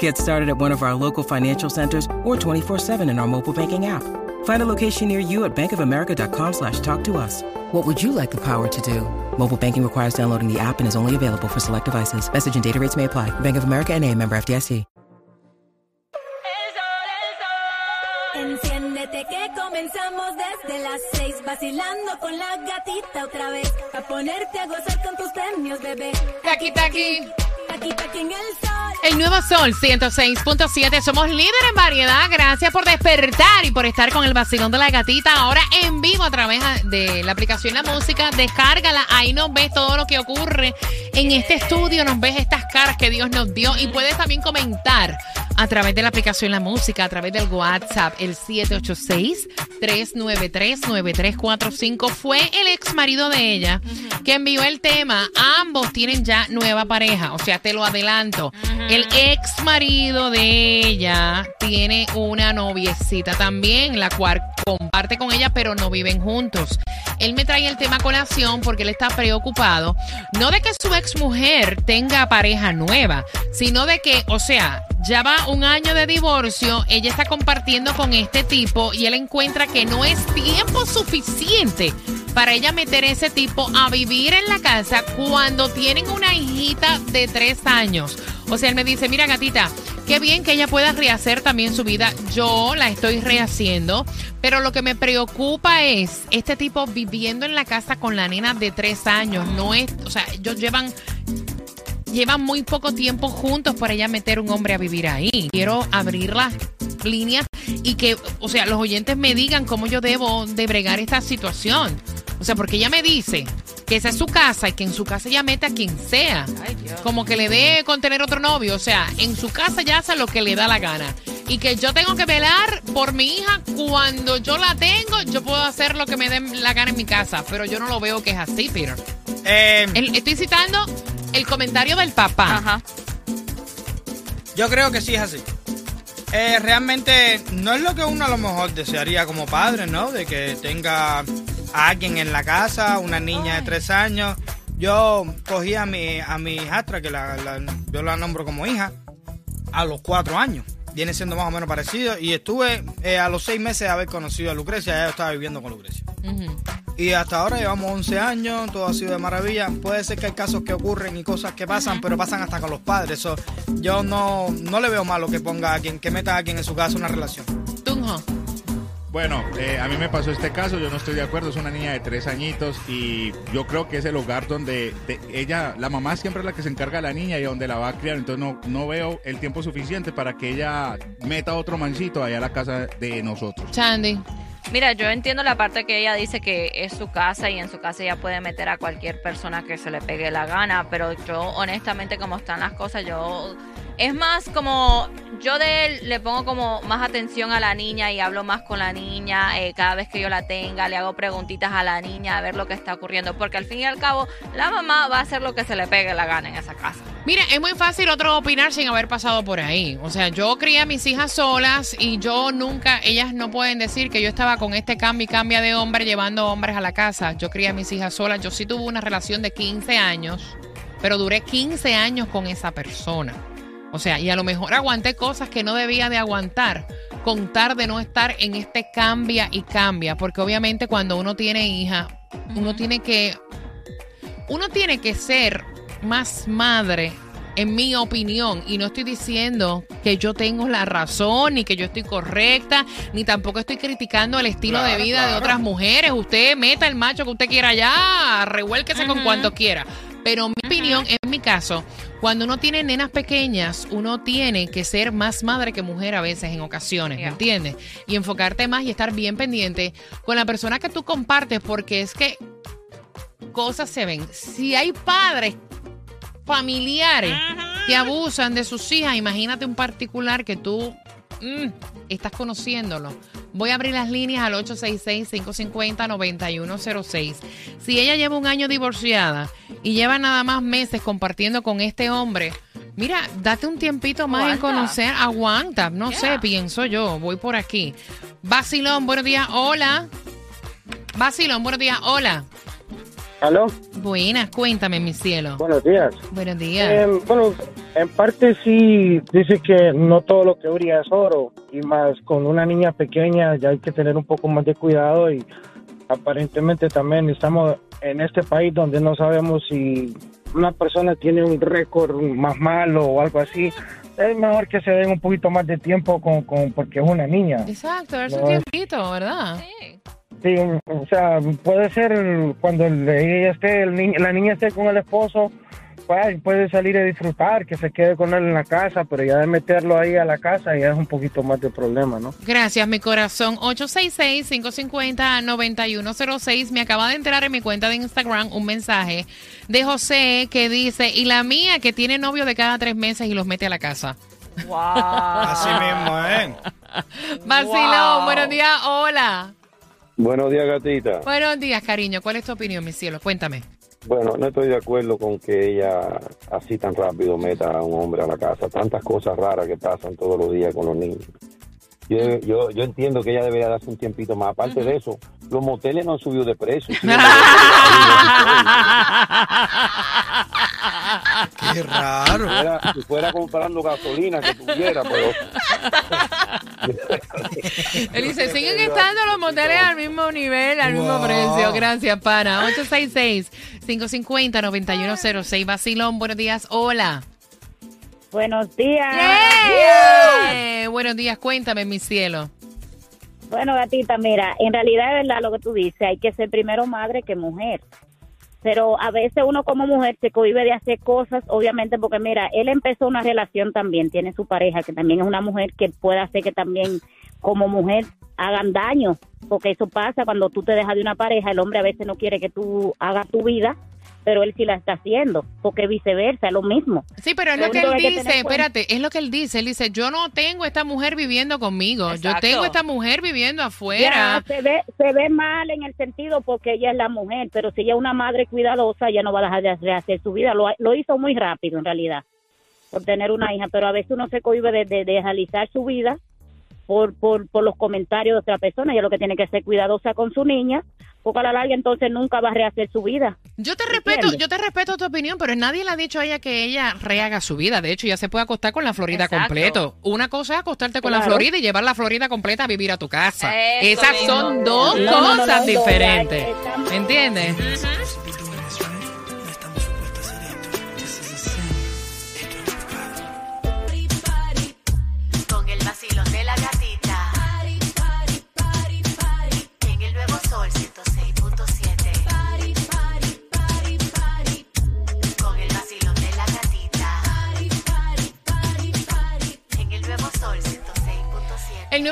Get started at one of our local financial centers or 24-7 in our mobile banking app. Find a location near you at bankofamerica.com slash talk to us. What would you like the power to do? Mobile banking requires downloading the app and is only available for select devices. Message and data rates may apply. Bank of America and a member FDIC. Enciéndete que comenzamos desde las seis vacilando con la gatita otra vez a ponerte a gozar con tus premios bebé en el sol El nuevo Sol 106.7. Somos líder en variedad. Gracias por despertar y por estar con el vacilón de la gatita. Ahora en vivo a través de la aplicación La Música. Descárgala. Ahí nos ves todo lo que ocurre en este estudio. Nos ves estas caras que Dios nos dio. Y puedes también comentar a través de la aplicación La Música, a través del WhatsApp, el 786-393-9345. Fue el ex marido de ella que envió el tema. Ambos tienen ya nueva pareja. O sea, te lo adelanto. El ex marido de ella tiene una noviecita también, la cual comparte con ella, pero no viven juntos. Él me trae el tema a colación porque él está preocupado, no de que su ex mujer tenga pareja nueva, sino de que, o sea, ya va un año de divorcio, ella está compartiendo con este tipo y él encuentra que no es tiempo suficiente para ella meter ese tipo a vivir en la casa cuando tienen una hijita de tres años. O sea, él me dice, mira gatita, qué bien que ella pueda rehacer también su vida. Yo la estoy rehaciendo, pero lo que me preocupa es este tipo viviendo en la casa con la nena de tres años. No es, o sea, ellos llevan llevan muy poco tiempo juntos para ella meter un hombre a vivir ahí. Quiero abrir las líneas y que, o sea, los oyentes me digan cómo yo debo de bregar esta situación. O sea, porque ella me dice que esa es su casa y que en su casa ella mete a quien sea. Como que le dé con tener otro novio. O sea, en su casa ya hace lo que le da la gana. Y que yo tengo que velar por mi hija cuando yo la tengo, yo puedo hacer lo que me dé la gana en mi casa. Pero yo no lo veo que es así, Peter. Eh, El- estoy citando el comentario del papá. Ajá. yo creo que sí es así. Eh, realmente no es lo que uno a lo mejor desearía como padre, ¿no? De que tenga a alguien en la casa, una niña de tres años. Yo cogí a mi, a mi hijastra, que la, la- yo la nombro como hija, a los cuatro años. Viene siendo más o menos parecido. Y estuve eh, a los seis meses de haber conocido a Lucrecia. Ya yo estaba viviendo con Lucrecia. Y hasta ahora llevamos 11 años, todo ha sido de maravilla. Puede ser que hay casos que ocurren y cosas que pasan, pero pasan hasta con los padres. Yo no, no le veo malo que ponga a quien, que meta a quien en su casa una relación. Tunjo. Bueno, eh, a mí me pasó este caso, yo no estoy de acuerdo, es una niña de tres añitos y yo creo que es el hogar donde de- ella, la mamá siempre es la que se encarga de la niña y donde la va a criar, entonces no, no veo el tiempo suficiente para que ella meta otro mancito allá a la casa de nosotros. Chandy. Mira, yo entiendo la parte que ella dice que es su casa y en su casa ella puede meter a cualquier persona que se le pegue la gana, pero yo honestamente como están las cosas, yo es más como yo de él le pongo como más atención a la niña y hablo más con la niña eh, cada vez que yo la tenga, le hago preguntitas a la niña a ver lo que está ocurriendo, porque al fin y al cabo la mamá va a hacer lo que se le pegue la gana en esa casa. Mira, es muy fácil otro opinar sin haber pasado por ahí. O sea, yo crié a mis hijas solas y yo nunca, ellas no pueden decir que yo estaba con este cambio y cambia de hombre llevando hombres a la casa. Yo crié a mis hijas solas. Yo sí tuve una relación de 15 años, pero duré 15 años con esa persona. O sea, y a lo mejor aguanté cosas que no debía de aguantar, contar de no estar en este cambia y cambia, porque obviamente cuando uno tiene hija, uno tiene que uno tiene que ser más madre, en mi opinión, y no estoy diciendo que yo tengo la razón, ni que yo estoy correcta, ni tampoco estoy criticando el estilo de Claro, vida de otras mujeres. Usted meta el macho que usted quiera allá, revuélquese con cuanto quiera. Pero mi opinión, en mi caso, cuando uno tiene nenas pequeñas, uno tiene que ser más madre que mujer a veces en ocasiones, ¿me entiendes? Y enfocarte más y estar bien pendiente con la persona que tú compartes, porque es que cosas se ven. Si hay padres familiares que abusan de sus hijas. Imagínate un particular que tú mm, estás conociéndolo. Voy a abrir las líneas al 866-550-9106. Si ella lleva un año divorciada y lleva nada más meses compartiendo con este hombre, mira, date un tiempito más en conocer. Aguanta, no sé, pienso yo. Voy por aquí. Basilón, buenos días, hola. Basilón, buenos días, hola. ¿Aló? Buenas, cuéntame, mi cielo. Buenos días. Buenos días. Eh, bueno, en parte sí dice que no todo lo que brilla es oro y más con una niña pequeña ya hay que tener un poco más de cuidado y aparentemente también estamos en este país donde no sabemos si una persona tiene un récord más malo o algo así. Es mejor que se den un poquito más de tiempo con, con porque es una niña. Exacto, darse un tiempito, ¿verdad? Sí. Sí, o sea, puede ser cuando el- ella esté, el ni- la niña esté con el esposo, pues, puede salir a disfrutar, que se quede con él en la casa, pero ya de meterlo ahí a la casa ya es un poquito más de problema, ¿no? Gracias, mi corazón. 866-550-9106. Me acaba de enterar en mi cuenta de Instagram un mensaje de José que dice, y la mía que tiene novio de cada tres meses y los mete a la casa. Wow. Así mismo, ¿eh? Vacilón, Wow. buenos días, hola. Buenos días, gatita. Buenos días, cariño. ¿Cuál es tu opinión, mi cielo? Cuéntame. Bueno, no estoy de acuerdo con que ella así tan rápido meta a un hombre a la casa. Tantas cosas raras que pasan todos los días con los niños. Yo, yo, yo entiendo que ella debería darse un tiempito más. Aparte de eso, los moteles no han subido de precio. Qué raro. Si fuera, si fuera comprando gasolina que tuviera, pero... Él dice, siguen estando los moteles al mismo nivel, al mismo precio. Gracias, pana. 866-550-9106. Vacilón, buenos días, hola. Buenos días. Buenos días, cuéntame, mi cielo. Bueno, gatita, mira, en realidad es verdad lo que tú dices, hay que ser primero madre que mujer. Pero a veces uno como mujer se cohibe de hacer cosas, obviamente, porque mira, él empezó una relación también, tiene su pareja, que también es una mujer que puede hacer que también como mujer hagan daño, porque eso pasa cuando tú te dejas de una pareja, el hombre a veces no quiere que tú hagas tu vida, pero él sí la está haciendo, porque viceversa, es lo mismo. Sí, pero es Lo lo que él que hay que dice, espérate, es lo que él dice. Él dice, yo no tengo esta mujer viviendo conmigo, yo tengo esta mujer viviendo afuera. Ya, se ve, se ve mal en el sentido porque ella es la mujer, pero si ella es una madre cuidadosa, ella no va a dejar de rehacer su vida. Lo, lo hizo muy rápido, en realidad, por tener una hija, pero a veces uno se cohibe de, de, de realizar su vida por, por, por los comentarios de otra persona. Ella lo que tiene que ser cuidadosa con su niña, porque a la larga entonces nunca va a rehacer su vida. Yo te respeto, ¿Entiendes? yo te respeto tu opinión, pero nadie le ha dicho a ella que ella rehaga su vida. De hecho, ya se puede acostar con la Florida Exacto. completo. Una cosa es acostarte con la. Florida y llevar la Florida completa a vivir a tu casa. Eso Esas mismo. son dos No, no, no, cosas no, diferentes. ¿Me entiendes? El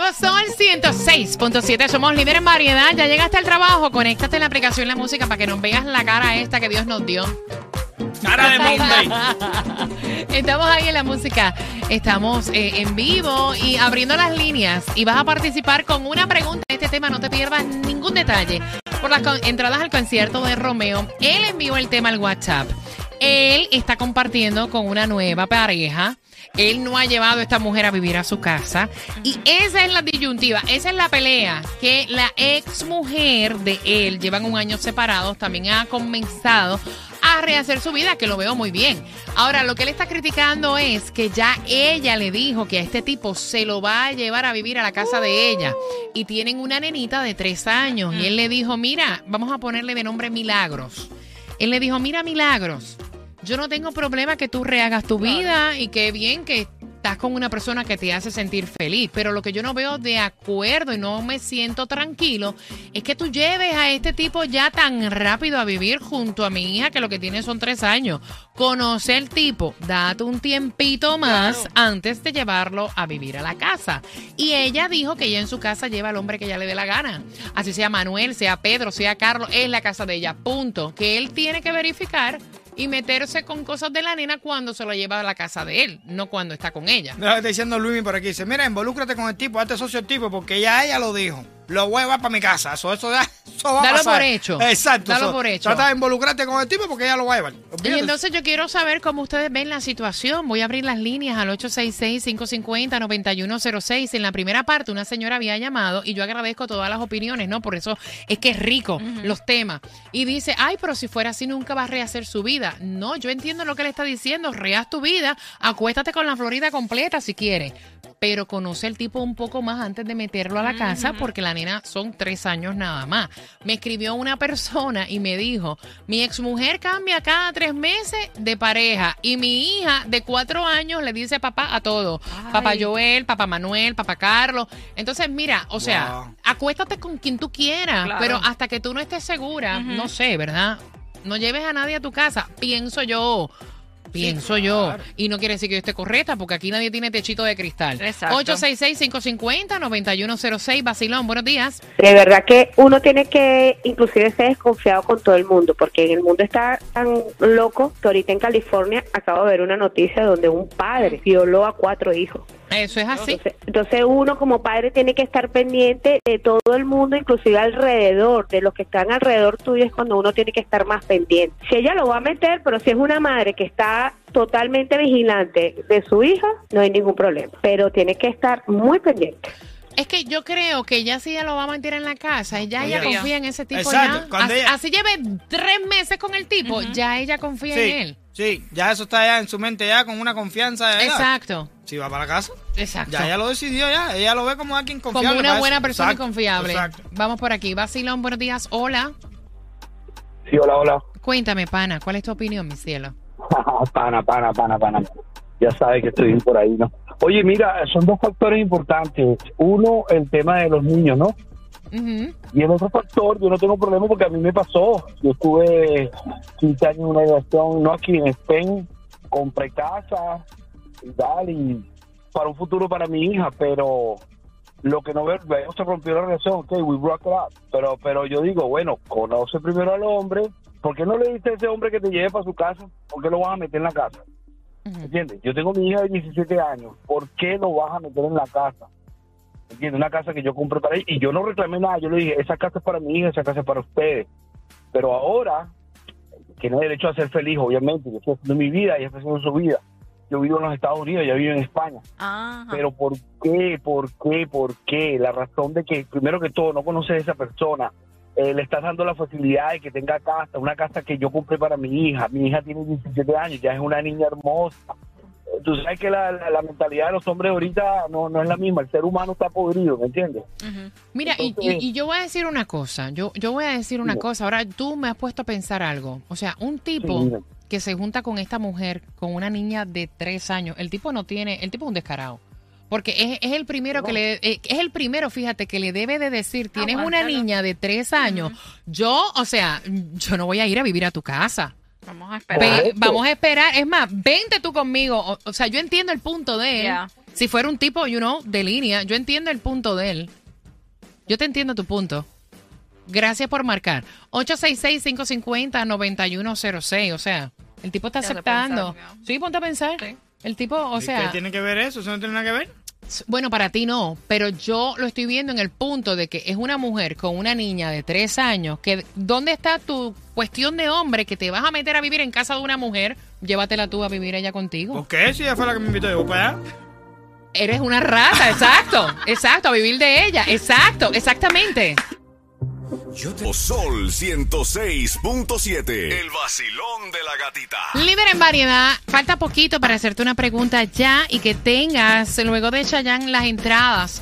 nuevo Sol 106.7. Somos líderes en variedad. Ya llegaste al trabajo. Conéctate en la aplicación La Música para que nos veas la cara esta que Dios nos dio. Cara de Monday. Estamos ahí en la música. Estamos eh, en vivo y abriendo las líneas. Y vas a participar con una pregunta de este tema. No te pierdas ningún detalle. Por las entradas al concierto de Romeo, él envió el tema al WhatsApp. Él está compartiendo con una nueva pareja. Él no ha llevado a esta mujer a vivir a su casa. Y esa es la disyuntiva, esa es la pelea que la ex mujer de él, llevan un año separados, también ha comenzado a rehacer su vida, que lo veo muy bien. Ahora, lo que él está criticando es que ya ella le dijo que a este tipo se lo va a llevar a vivir a la casa de ella. Y tienen una nenita de tres años. Y él le dijo, mira, vamos a ponerle de nombre Milagros. Él le dijo, mira Milagros, yo no tengo problema que tú rehagas tu vida y que bien que estás con una persona que te hace sentir feliz, pero lo que yo no veo de acuerdo y no me siento tranquilo es que tú lleves a este tipo ya tan rápido a vivir junto a mi hija que lo que tiene son tres años. Conoce el tipo, date un tiempito más antes de llevarlo a vivir a la casa. Y ella dijo que ella en su casa lleva al hombre que ella le dé la gana. Así sea Manuel, sea Pedro, sea Carlos, es la casa de ella, punto. Que él tiene que verificar y meterse con cosas de la nena cuando se lo lleva a la casa de él, no cuando está con ella. Está diciendo Luis por aquí. Dice, mira, involúcrate con el tipo, hazte socio al tipo, porque ya ella lo dijo. Lo voy a llevar para mi casa. Eso, eso, eso va a Dalo pasar. por hecho. Exacto. Dalo eso. por hecho. Trata de involucrarte con el tipo porque ella lo va a llevar. Y entonces yo quiero saber cómo ustedes ven la situación. Voy a abrir las líneas al 866-550-9106. En la primera parte una señora había llamado y yo agradezco todas las opiniones, ¿no? Por eso es que es rico los temas. Y dice, ay, pero si fuera así nunca va a rehacer su vida. No, yo entiendo lo que le está diciendo. Rehaz tu vida, acuéstate con la Florida completa si quieres. Pero conoce al tipo un poco más antes de meterlo a la casa porque la nena son tres años nada más. Me escribió una persona y me dijo, mi exmujer cambia cada tres meses de pareja y mi hija de cuatro años le dice papá a todo. Papá Joel, papá Manuel, papá Carlos. Entonces, mira, o sea, Wow. acuéstate con quien tú quieras, Claro. pero hasta que tú no estés segura, no sé, ¿verdad? No lleves a nadie a tu casa, pienso yo. Pienso yo. Y no quiere decir que yo esté correcta, porque aquí nadie tiene techito de cristal. Exacto. 866-550-9106. Basilón, buenos días. De verdad que uno tiene que inclusive ser desconfiado con todo el mundo, porque en el mundo está tan loco que ahorita en California acabo de ver una noticia donde un padre violó a cuatro hijos. Eso es así. Entonces, entonces uno como padre tiene que estar pendiente de todo el mundo, inclusive alrededor, de los que están alrededor tuyo es cuando uno tiene que estar más pendiente. Si ella lo va a meter, pero si es una madre que está totalmente vigilante de su hija, no hay ningún problema, pero tiene que estar muy pendiente. Es que yo creo que ya si ella lo va a meter en la casa, ya ella Oye. confía en ese tipo Exacto, ya. cuando Así, ella- así lleve tres meses con el tipo, ya ella confía en él. sí, ya eso está ya en su mente ya con una confianza. ya. Exacto, Si va para la casa, exacto. ya ella lo decidió ya. Ella lo ve como alguien confiable. Como una buena eso. persona Exacto, confiable. Exacto. Vamos por aquí. Basilón, buenos días. Hola. Sí, hola, hola. Cuéntame, pana, ¿cuál es tu opinión, mi cielo? pana, pana, pana, pana. Ya sabes que estoy por ahí, ¿no? Oye, mira, son dos factores importantes. Uno, el tema de los niños, ¿no? Ujú. Y el otro factor, yo no tengo problema porque a mí me pasó. Yo estuve 15 años en una relación, no aquí en Spain, compré casa y tal, y para un futuro para mi hija, pero lo que no veo, se rompió la relación, ok, we broke it up. Pero, pero yo digo, bueno, conoce primero al hombre, ¿por qué no le dices a ese hombre que te lleve para su casa? ¿Por qué lo vas a meter en la casa? ¿Entiendes? Yo tengo mi hija de 17 años, ¿por qué lo vas a meter en la casa? ¿Entiendes? Una casa que yo compré para ella y yo no reclamé nada, yo le dije, esa casa es para mi hija, esa casa es para ustedes. Pero ahora, tiene derecho a ser feliz, obviamente, yo estoy haciendo mi vida, ella está haciendo su vida. Yo vivo en los Estados Unidos, ella vive en España. Ajá. Pero ¿por qué? ¿Por qué? ¿Por qué? La razón de que, primero que todo, no conoces a esa persona. Eh, le estás dando la facilidad de que tenga casa, una casa que yo compré para mi hija. Mi hija tiene 17 años, ya es una niña hermosa. Tú sabes que la, la- la mentalidad de los hombres ahorita no, no es la misma. El ser humano está podrido, ¿me entiendes? Mira, y, Entonces- y- y yo voy a decir una cosa, yo, yo voy a decir una cosa, ahora tú me has puesto a pensar algo, o sea, un tipo Sí. Que se junta con esta mujer, con una niña de tres años, el tipo no tiene, el tipo es un descarado, porque es, es el primero que le, eh, es el primero, fíjate, que le debe de decir, tienes una niña de tres años, yo, o sea, yo no voy a ir a vivir a tu casa. Vamos a esperar. Vamos a esperar. Es más, vente tú conmigo. O, o sea, yo entiendo el punto de él. Si fuera un tipo, you know, de línea, yo entiendo el punto de él. Yo te entiendo tu punto. Gracias por marcar. 866-550-9106. O sea, el tipo está aceptando. pensar. Sí, ponte a pensar. Sí. El tipo, o ¿Y sea, ¿Qué tiene que ver eso? ¿Eso no tiene nada que ver? bueno, para ti no, pero yo lo estoy viendo en el punto de que es una mujer con una niña de tres años, que ¿dónde está tu cuestión de hombre que te vas a meter a vivir en casa de una mujer? Llévatela tú a vivir ella contigo. ¿Por qué? Si ella fue la que me invitó, yo para allá. Eres una rata, exacto, exacto, a vivir de ella, exacto, exactamente. Sol 106.7. El vacilón de la gatita. Líder en variedad, falta poquito para hacerte una pregunta ya y que tengas luego de Chayanne las entradas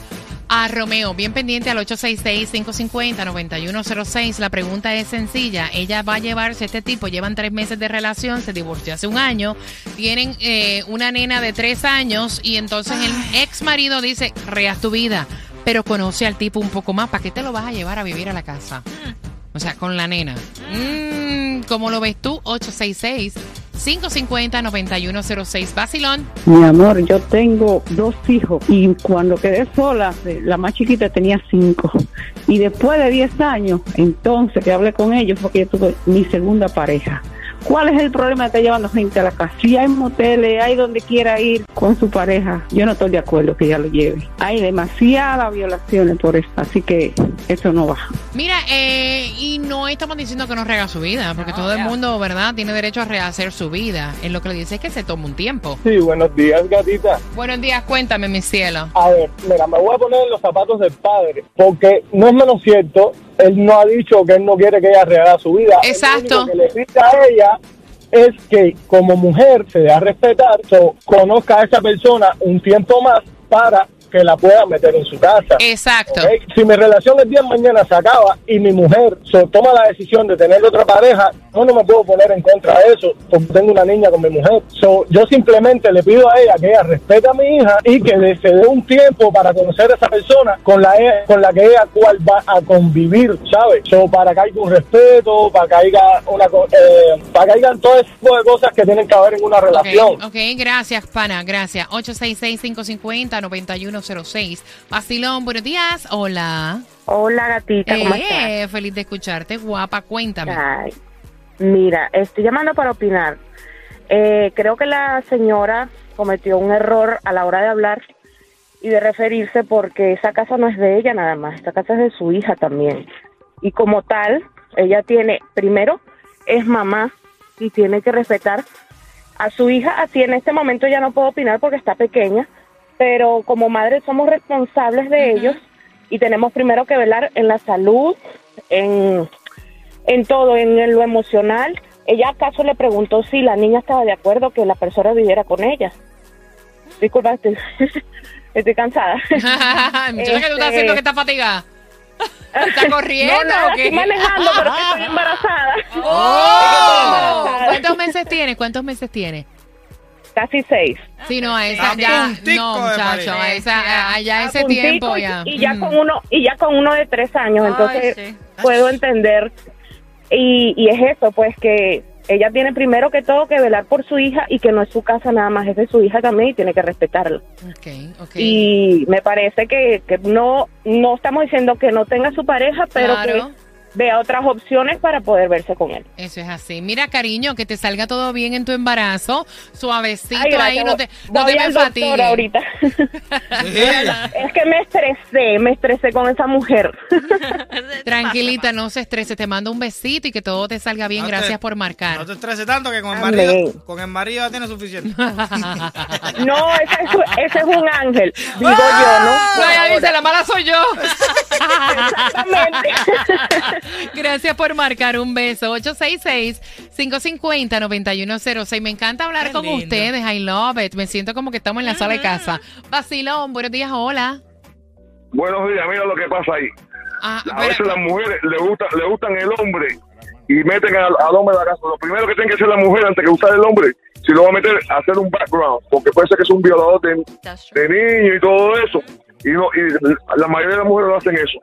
a Romeo. Bien pendiente al 866-550-9106. La pregunta es sencilla. Ella va a llevarse a este tipo, llevan tres meses de relación, se divorció hace un año, tienen eh, una nena de tres años y entonces el ex marido dice, reas tu vida, pero conoce al tipo un poco más. ¿Para qué te lo vas a llevar a vivir a la casa? O sea, con la nena. Mm, ¿Cómo lo ves tú? 866-550-9106. Vacilón. Mi amor, yo tengo dos hijos y cuando quedé sola, eh, la más chiquita tenía cinco. Y después de 10 años, entonces que hablé con ellos, porque yo tuve mi segunda pareja. ¿Cuál es el problema de estar llevando gente a la casa? Si hay moteles, hay donde quiera ir con su pareja, yo no estoy de acuerdo que ella lo lleve. Hay demasiadas violaciones por eso, así que eso no va. Mira, eh, y no estamos diciendo que no rega su vida, porque todo el mundo, ¿verdad?, tiene derecho a rehacer su vida. En lo que le dice es que se toma un tiempo. Sí, buenos días, gatita. Buenos días, cuéntame, mi cielo. A ver, mira, me voy a poner en los zapatos del padre, porque no es menos cierto, él no ha dicho que él no quiere que ella rehaga su vida. Lo Exacto. único que le pide a ella es que como mujer se dé a respetar, so, conozca a esa persona un tiempo más para que la pueda meter en su casa. Exacto. Si mi relación el día de mañana se acaba y mi mujer so, toma la decisión de tener otra pareja, yo no me puedo poner en contra de eso porque tengo una niña con mi mujer. So, yo simplemente le pido a ella que ella respete a mi hija y que le- se dé un tiempo para conocer a esa persona con la, e- con la que ella cual va a convivir, ¿sabes? So, para que haya un respeto, para que haya una, co- eh, para que hayan todo ese tipo de cosas que tienen que haber en una relación. Ok, ok, gracias, pana, gracias. 866-550-9106. Basilón, buenos días. Hola. Hola, gatita, ¿cómo Eh, Feliz de escucharte, guapa, cuéntame. Ay, mira, estoy llamando para opinar. Eh, creo que la señora cometió un error a la hora de hablar y de referirse porque esa casa no es de ella nada más, esta casa es de su hija también. Y como tal, ella tiene, primero, es mamá y tiene que respetar a su hija. Así en este momento ya no puedo opinar porque está pequeña, pero como madre somos responsables de ellos y tenemos primero que velar en la salud, en en todo, en lo emocional. Ella acaso le preguntó si la niña estaba de acuerdo que la persona viviera con ella. Disculpa, estoy, estoy cansada. Muchacha, que tú estás Este- haciendo que estás fatigada. ¿Estás corriendo No, nada, o qué? estoy manejando, pero es que estoy embarazada. ¡Oh! ¿Cuántos meses tiene? ¿Cuántos meses tiene? Casi seis. Sí, no, a esa A ya, no, muchacho, a esa, a- ya A ese tiempo y- ya. Y ya Mm. con uno, y ya con uno de tres años, Ay, entonces sí. puedo entender. Y, y es eso, pues que ella tiene primero que todo que velar por su hija y que no es su casa nada más, es de su hija también y tiene que respetarla. Ok, ok. Y me parece que, que no, no estamos diciendo que no tenga su pareja, pero Claro. que vea otras opciones para poder verse con él. Eso es así. Mira, cariño, que te salga todo bien en tu embarazo. Suavecito Ay, gracias. ahí, no te, no Voy te me fatigues. ahorita. es que me estresé, me estresé con esa mujer. Tranquilita, no se estrese. Te mando un besito y que todo te salga bien. No te- Gracias por marcar. No te estreses tanto que con el Amén. marido, con el marido ya tienes suficiente. No, ese es, ese es un ángel, digo yo, ¿no? No, ella Ahora. dice, la mala soy yo. Gracias por marcar un beso. 866-550-9106. Me encanta hablar Qué con lindo. ustedes. I love it. Me siento como que estamos en la sala de casa. Vacilón, buenos días, hola. Buenos días, mira lo que pasa ahí. Ah, a veces las mujeres le gusta, le gustan el hombre y meten al, al hombre en la casa. Lo primero que tiene que hacer la mujer antes que gustar el hombre, si lo va a meter, hacer un background, porque puede ser que es un violador de, de niños y todo eso. Y, no, y la mayoría de las mujeres no hacen eso.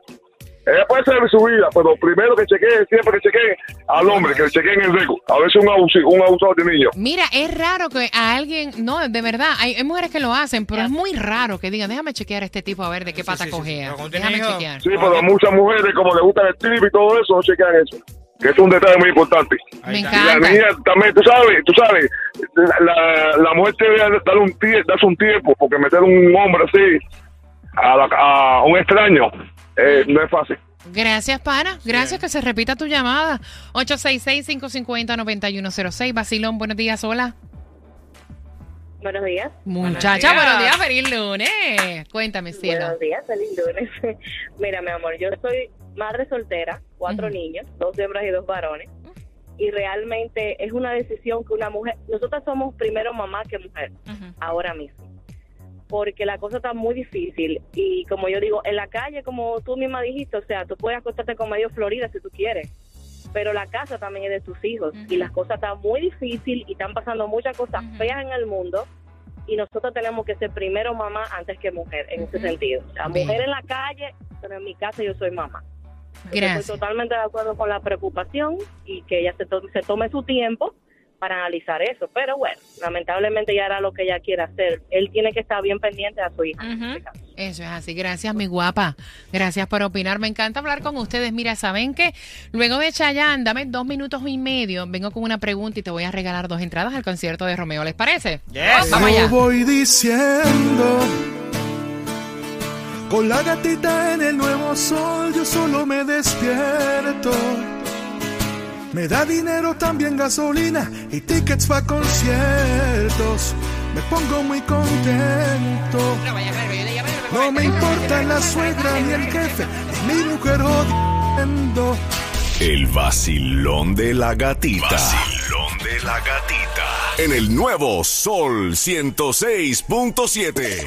Ella puede ser de su vida, pero primero que chequee, siempre que chequee al hombre, que le chequeen el récord. A veces un, abusi- un abusador de niños. Mira, es raro que a alguien, no, de verdad, hay, hay mujeres que lo hacen, pero es muy raro que digan, déjame chequear a este tipo a ver de qué pata cojea. Déjame chequear. Sí, pero a muchas mujeres, como le gustan el trip y todo eso, no chequean eso. Que es un detalle muy importante. Me Y la encanta. niña también, tú sabes, tú sabes, la, la, la mujer debe darle un tie- darse un tiempo, porque meter un hombre así a, la- a un extraño eh, no es fácil. Gracias, pana. Gracias que se repita tu llamada. 866-550-9106. Basilón, buenos días, hola. Buenos días. Muchacha, buenos días, feliz lunes. Cuéntame, cielo. Buenos días, feliz lunes. Mira, mi amor, yo soy madre soltera, cuatro niños, dos hembras y dos varones. Y realmente es una decisión que una mujer, nosotras somos primero mamá que mujer, ahora mismo. Porque la cosa está muy difícil. Y como yo digo, en la calle, como tú misma dijiste, o sea, tú puedes acostarte con medio Florida si tú quieres. Pero la casa también es de tus hijos. Y las cosas están muy difíciles y están pasando muchas cosas feas en el mundo y nosotros tenemos que ser primero mamá antes que mujer en ese sentido. La Bien. mujer en la calle, pero en mi casa yo soy mamá. Gracias. Estoy totalmente de acuerdo con la preocupación y que ella se, to- se tome su tiempo para analizar eso. Pero bueno, lamentablemente ya era lo que ella quiere hacer. Él tiene que estar bien pendiente a su hija. en este caso. Eso es así. Gracias, mi guapa. Gracias por opinar. Me encanta hablar con ustedes. Mira, ¿saben qué? Luego de Chayanne, dame dos minutos y medio. Vengo con una pregunta y te voy a regalar dos entradas al concierto de Romeo. ¿Les parece? Vamos allá. Yo voy diciendo, con la gatita en el nuevo sol, yo solo me despierto. Me da dinero también gasolina y tickets para conciertos. Me pongo muy contento. No me importa la suegra ni el jefe, ni mi mujer jodiendo. El vacilón de la gatita. Vacilón de la gatita. En el nuevo Sol 106.7.